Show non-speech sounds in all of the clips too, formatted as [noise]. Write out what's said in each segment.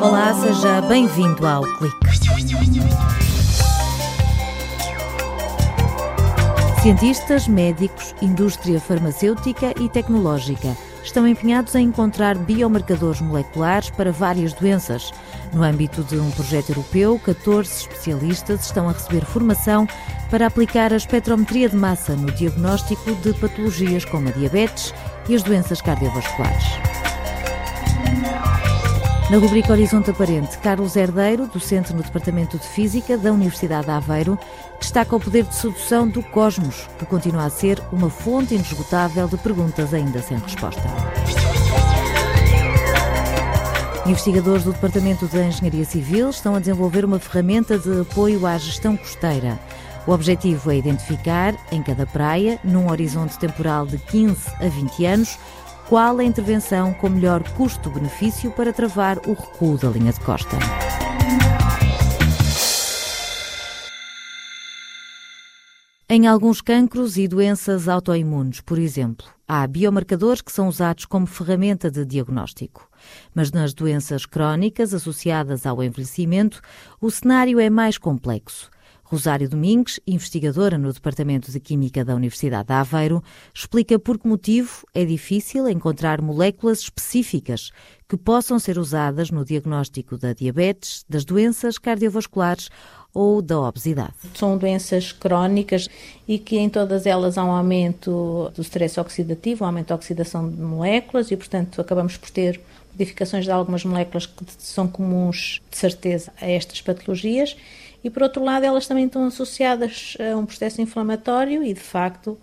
Olá, seja bem-vindo ao Clique. Cientistas, médicos, indústria farmacêutica e tecnológica estão empenhados em encontrar biomarcadores moleculares para várias doenças. No âmbito de um projeto europeu, 14 especialistas estão a receber formação para aplicar a espectrometria de massa no diagnóstico de patologias como a diabetes e as doenças cardiovasculares. Na rubrica Horizonte Aparente, Carlos Herdeiro, docente no Departamento de Física da Universidade de Aveiro, destaca o poder de sedução do cosmos, que continua a ser uma fonte inesgotável de perguntas ainda sem resposta. Investigadores do Departamento de Engenharia Civil estão a desenvolver uma ferramenta de apoio à gestão costeira. O objetivo é identificar, em cada praia, num horizonte temporal de 15 a 20 anos, qual a intervenção com melhor custo-benefício para travar o recuo da linha de costa. Em alguns cancros e doenças autoimunes, por exemplo, há biomarcadores que são usados como ferramenta de diagnóstico. Mas nas doenças crónicas associadas ao envelhecimento, o cenário é mais complexo. Rosário Domingues, investigadora no Departamento de Química da Universidade de Aveiro, explica por que motivo é difícil encontrar moléculas específicas que possam ser usadas no diagnóstico da diabetes, das doenças cardiovasculares ou da obesidade. São doenças crónicas e que em todas elas há um aumento do stress oxidativo, um aumento da oxidação de moléculas e, portanto, acabamos por ter modificações de algumas moléculas que são comuns, de certeza, a estas patologias e por outro lado elas também estão associadas a um processo inflamatório e de facto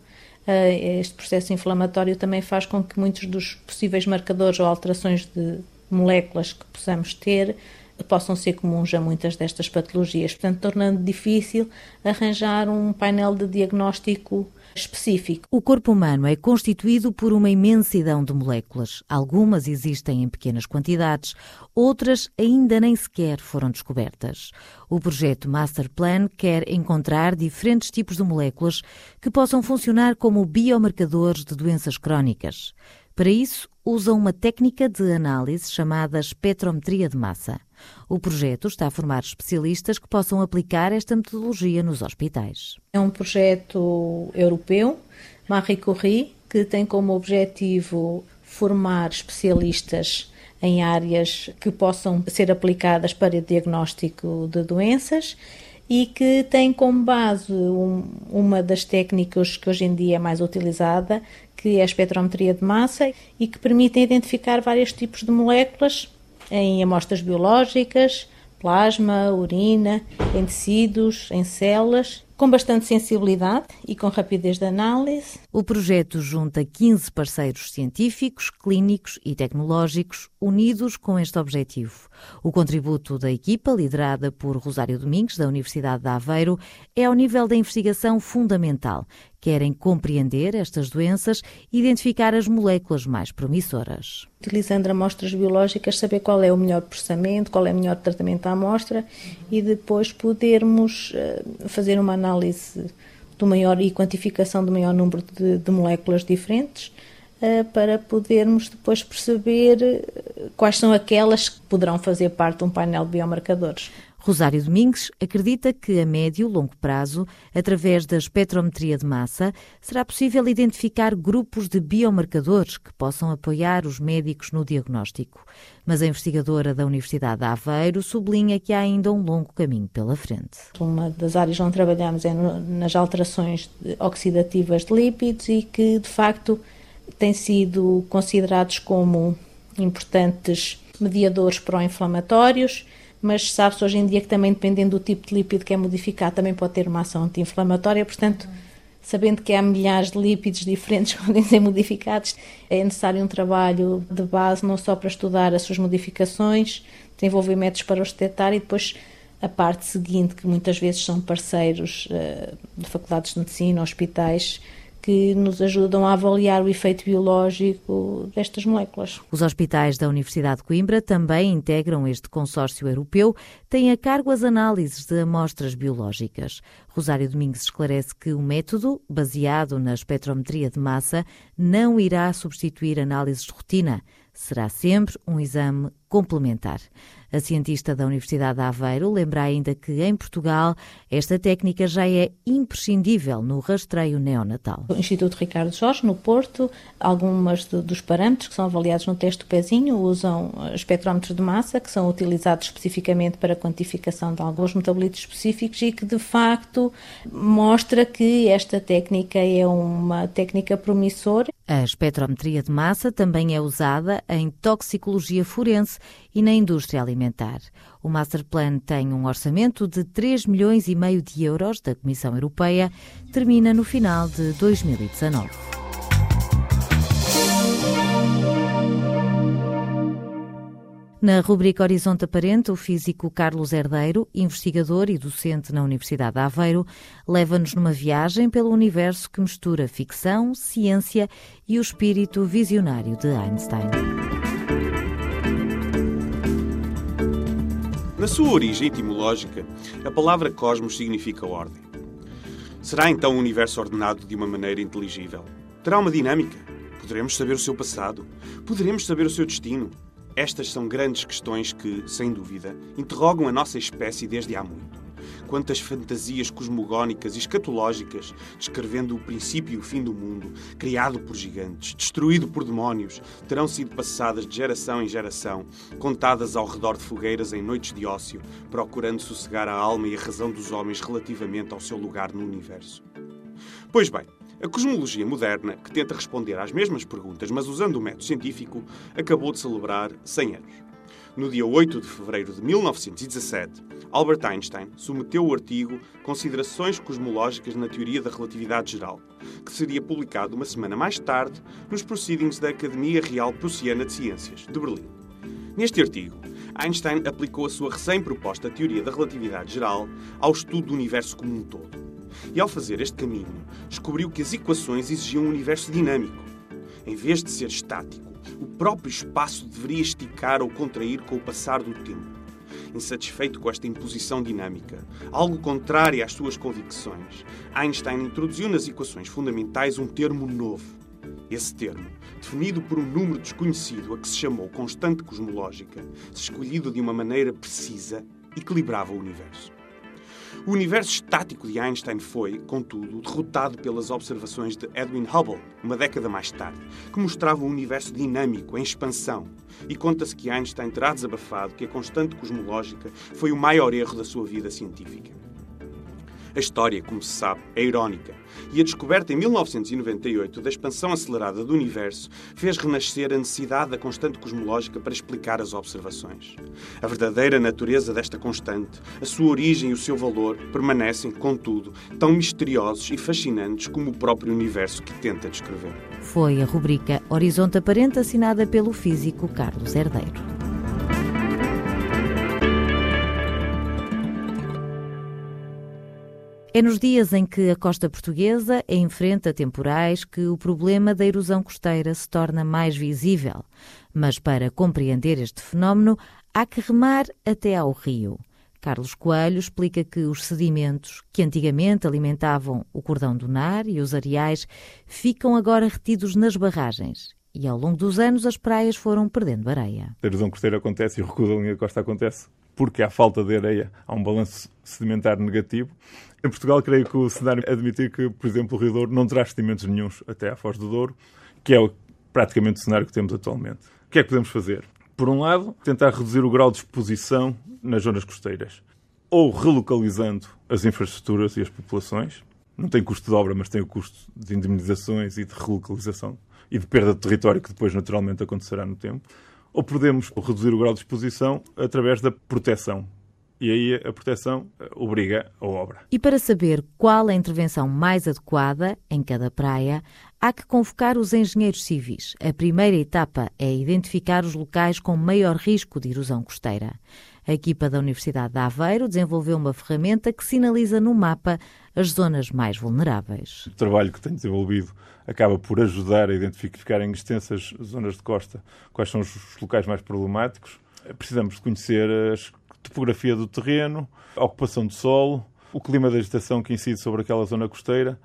eh, este processo inflamatório também faz com que muitos dos possíveis marcadores ou alterações de moléculas que possamos ter possam ser comuns a muitas destas patologias, portanto tornando difícil arranjar um painel de diagnóstico específico. O corpo humano é constituído por uma imensidão de moléculas. Algumas existem em pequenas quantidades, outras ainda nem sequer foram descobertas. O projeto Master Plan quer encontrar diferentes tipos de moléculas que possam funcionar como biomarcadores de doenças crónicas. Para isso, usam uma técnica de análise chamada espectrometria de massa. O projeto está a formar especialistas que possam aplicar esta metodologia nos hospitais. É um projeto europeu, Marie Curie, que tem como objetivo formar especialistas em áreas que possam ser aplicadas para diagnóstico de doenças e que tem como base um, uma das técnicas que hoje em dia é mais utilizada, que é a espectrometria de massa e que permite identificar vários tipos de moléculas em amostras biológicas, plasma, urina, em tecidos, em células, com bastante sensibilidade e com rapidez de análise. O projeto junta 15 parceiros científicos, clínicos e tecnológicos unidos com este objetivo. O contributo da equipa, liderada por Rosário Domingues, da Universidade de Aveiro, é ao nível da investigação fundamental. Querem compreender estas doenças e identificar as moléculas mais promissoras. Utilizando amostras biológicas, saber qual é o melhor processamento, qual é o melhor tratamento da amostra e depois podermos eh, fazer uma análise do maior e quantificação do maior número de, de moléculas diferentes para podermos depois perceber eh, quais são aquelas que poderão fazer parte de um painel de biomarcadores. Rosário Domingues acredita que a médio e longo prazo, através da espectrometria de massa, será possível identificar grupos de biomarcadores que possam apoiar os médicos no diagnóstico. Mas a investigadora da Universidade de Aveiro sublinha que há ainda um longo caminho pela frente. Uma das áreas onde trabalhamos é nas alterações oxidativas de lípidos e que, de facto, têm sido considerados como importantes mediadores pró-inflamatórios mas sabe-se hoje em dia que também dependendo do tipo de lípido que é modificado também pode ter uma ação anti-inflamatória, portanto, sabendo que há milhares de lípidos diferentes [laughs] que podem ser modificados, é necessário um trabalho de base não só para estudar as suas modificações, desenvolver métodos para os detectar e depois a parte seguinte, que muitas vezes são parceiros uh, de faculdades de medicina, hospitais, que nos ajudam a avaliar o efeito biológico destas moléculas. Os hospitais da Universidade de Coimbra também integram este consórcio europeu, têm a cargo as análises de amostras biológicas. Rosário Domingos esclarece que o método, baseado na espectrometria de massa, não irá substituir análises de rotina será sempre um exame complementar. A cientista da Universidade de Aveiro lembra ainda que em Portugal esta técnica já é imprescindível no rastreio neonatal. O Instituto Ricardo Jorge, no Porto, algumas dos parâmetros que são avaliados no teste do pezinho usam espectrómetros de massa, que são utilizados especificamente para quantificação de alguns metabolitos específicos e que, de facto, mostra que esta técnica é uma técnica promissora. A espectrometria de massa também é usada em toxicologia forense e na indústria alimentar. O Masterplan tem um orçamento de 3 milhões e meio de euros da Comissão Europeia, termina no final de 2019. Na rubrica Horizonte Aparente, o físico Carlos Herdeiro, investigador e docente na Universidade de Aveiro, leva-nos numa viagem pelo universo que mistura ficção, ciência e o espírito visionário de Einstein. Na sua origem etimológica, a palavra cosmos significa ordem. Será então o universo ordenado de uma maneira inteligível? Terá uma dinâmica? Poderemos saber o seu passado? Poderemos saber o seu destino? Estas são grandes questões que, sem dúvida, interrogam a nossa espécie desde há muito. Quantas fantasias cosmogónicas e escatológicas descrevendo o princípio e o fim do mundo, criado por gigantes, destruído por demónios, terão sido passadas de geração em geração, contadas ao redor de fogueiras em noites de ócio, procurando sossegar a alma e a razão dos homens relativamente ao seu lugar no universo. Pois bem, a cosmologia moderna, que tenta responder às mesmas perguntas, mas usando o método científico, acabou de celebrar 100 anos. No dia 8 de fevereiro de 1917, Albert Einstein submeteu o artigo Considerações Cosmológicas na Teoria da Relatividade Geral, que seria publicado uma semana mais tarde nos Proceedings da Academia Real Prussiana de Ciências, de Berlim. Neste artigo, Einstein aplicou a sua recém-proposta Teoria da Relatividade Geral ao estudo do universo como um todo. E ao fazer este caminho, descobriu que as equações exigiam um universo dinâmico. Em vez de ser estático, o próprio espaço deveria esticar ou contrair com o passar do tempo. Insatisfeito com esta imposição dinâmica, algo contrário às suas convicções, Einstein introduziu nas equações fundamentais um termo novo. Esse termo, definido por um número desconhecido a que se chamou constante cosmológica, se escolhido de uma maneira precisa, equilibrava o universo. O universo estático de Einstein foi, contudo, derrotado pelas observações de Edwin Hubble, uma década mais tarde, que mostravam um universo dinâmico, em expansão. E conta-se que Einstein terá desabafado que a constante cosmológica foi o maior erro da sua vida científica. A história, como se sabe, é irónica, e a descoberta em 1998 da expansão acelerada do universo fez renascer a necessidade da constante cosmológica para explicar as observações. A verdadeira natureza desta constante, a sua origem e o seu valor permanecem, contudo, tão misteriosos e fascinantes como o próprio universo que tenta descrever. Foi a rubrica Horizonte Aparente assinada pelo físico Carlos Herdeiro. É nos dias em que a costa portuguesa enfrenta temporais que o problema da erosão costeira se torna mais visível. Mas para compreender este fenómeno, há que remar até ao rio. Carlos Coelho explica que os sedimentos, que antigamente alimentavam o cordão dunar e os areais, ficam agora retidos nas barragens. E ao longo dos anos as praias foram perdendo areia. A erosão costeira acontece e o recuo da linha costa acontece porque há falta de areia, há um balanço sedimentar negativo. Em Portugal, creio que o cenário é admitir que, por exemplo, o Rio Douro não traz sedimentos nenhums até à Foz do Douro, que é praticamente o cenário que temos atualmente. O que é que podemos fazer? Por um lado, tentar reduzir o grau de exposição nas zonas costeiras, ou relocalizando as infraestruturas e as populações. Não tem custo de obra, mas tem o custo de indemnizações e de relocalização e de perda de território que depois naturalmente acontecerá no tempo ou podemos reduzir o grau de exposição através da proteção. E aí a proteção eh, obriga a obra. E para saber qual a intervenção mais adequada em cada praia, há que convocar os engenheiros civis. A primeira etapa é identificar os locais com maior risco de erosão costeira. A equipa da Universidade de Aveiro desenvolveu uma ferramenta que sinaliza no mapa as zonas mais vulneráveis. O trabalho que tem desenvolvido acaba por ajudar a identificar em extensas zonas de costa quais são os locais mais problemáticos. Precisamos de conhecer a topografia do terreno, a ocupação do solo, o clima da vegetação que incide sobre aquela zona costeira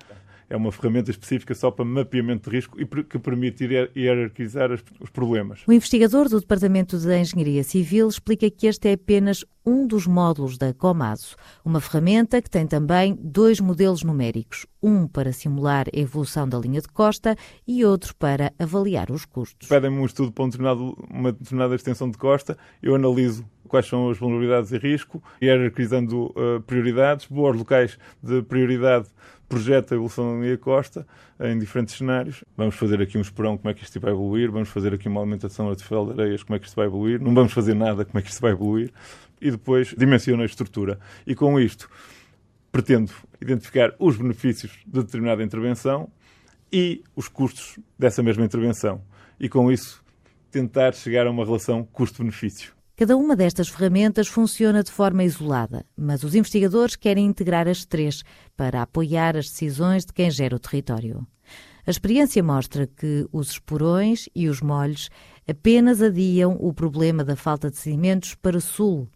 É uma ferramenta específica só para mapeamento de risco e que permite hierarquizar os problemas. O investigador do Departamento de Engenharia Civil explica que este é apenas um dos módulos da Comaso, uma ferramenta que tem também dois modelos numéricos, um para simular a evolução da linha de costa e outro para avaliar os custos. Pedem-me um estudo para um uma determinada extensão de costa, eu analiso quais são as vulnerabilidades e risco, hierarquizando uh, prioridades, boas locais de prioridade projeta a evolução da linha costa em diferentes cenários. Vamos fazer aqui um esperão, como é que isto vai evoluir, vamos fazer aqui uma alimentação artificial de areias, como é que isto vai evoluir, não vamos fazer nada, como é que isto vai evoluir, e depois dimensiono a estrutura. E com isto pretendo identificar os benefícios de determinada intervenção e os custos dessa mesma intervenção. E com isso tentar chegar a uma relação custo-benefício. Cada uma destas ferramentas funciona de forma isolada, mas os investigadores querem integrar as três para apoiar as decisões de quem gera o território. A experiência mostra que os esporões e os molhos apenas adiam o problema da falta de sedimentos para sul.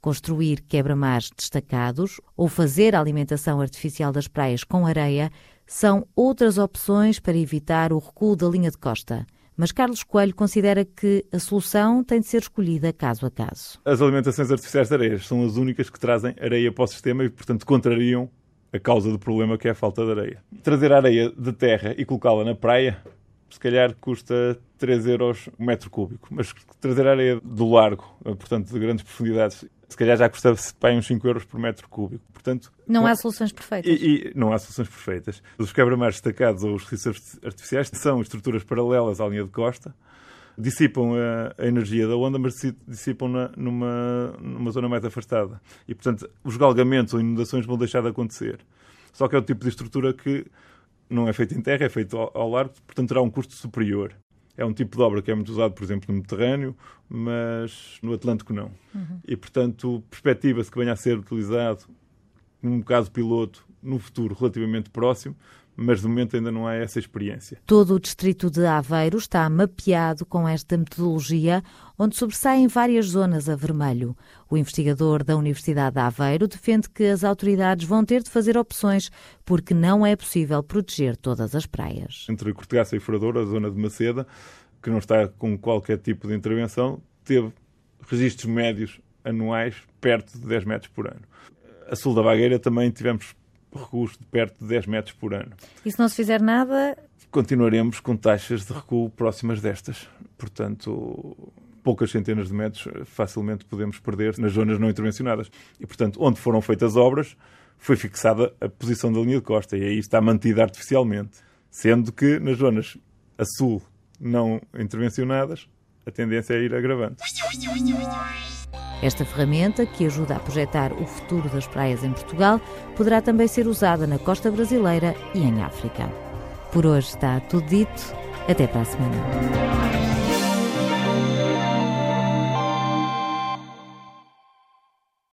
Construir quebra-mares destacados ou fazer a alimentação artificial das praias com areia são outras opções para evitar o recuo da linha de costa. Mas Carlos Coelho considera que a solução tem de ser escolhida caso a caso. As alimentações artificiais de areias são as únicas que trazem areia para o sistema e, portanto, contrariam a causa do problema que é a falta de areia. Trazer areia de terra e colocá-la na praia, se calhar custa 3 euros o metro cúbico, mas trazer areia do largo, portanto, de grandes profundidades, se calhar já custa para uns 5 euros por metro cúbico. Portanto, não há soluções perfeitas. E, e não há soluções perfeitas. Os quebra-mares destacados ou os recifes artificiais são estruturas paralelas à linha de costa, dissipam a, a energia da onda, mas dissipam na, numa, numa zona mais afastada. E, portanto, os galgamentos ou inundações vão deixar de acontecer. Só que é o tipo de estrutura que não é feito em terra, é feito ao, ao largo, portanto terá um custo superior. É um tipo de obra que é muito usado, por exemplo, no Mediterrâneo, mas no Atlântico não. Uhum. E, portanto, perspectiva-se que venha a ser utilizado, num caso piloto, no futuro relativamente próximo, mas de momento ainda não há essa experiência. Todo o distrito de Aveiro está mapeado com esta metodologia, onde sobressaem várias zonas a vermelho. O investigador da Universidade de Aveiro defende que as autoridades vão ter de fazer opções, porque não é possível proteger todas as praias. Entre Cortegaça e Furador, a zona de Maceda, que não está com qualquer tipo de intervenção, teve registros médios anuais perto de 10 metros por ano. A sul da Bagueira também tivemos recuos de perto de 10 metros por ano. E se não se fizer nada? Continuaremos com taxas de recuo próximas destas. Portanto, poucas centenas de metros facilmente podemos perder nas zonas não intervencionadas. E, portanto, onde foram feitas obras, foi fixada a posição da linha de costa e aí está mantida artificialmente. Sendo que nas zonas a sul não intervencionadas, a tendência é ir agravando. Esta ferramenta, que ajuda a projetar o futuro das praias em Portugal, poderá também ser usada na costa brasileira e em África. Por hoje está tudo dito. Até para a semana.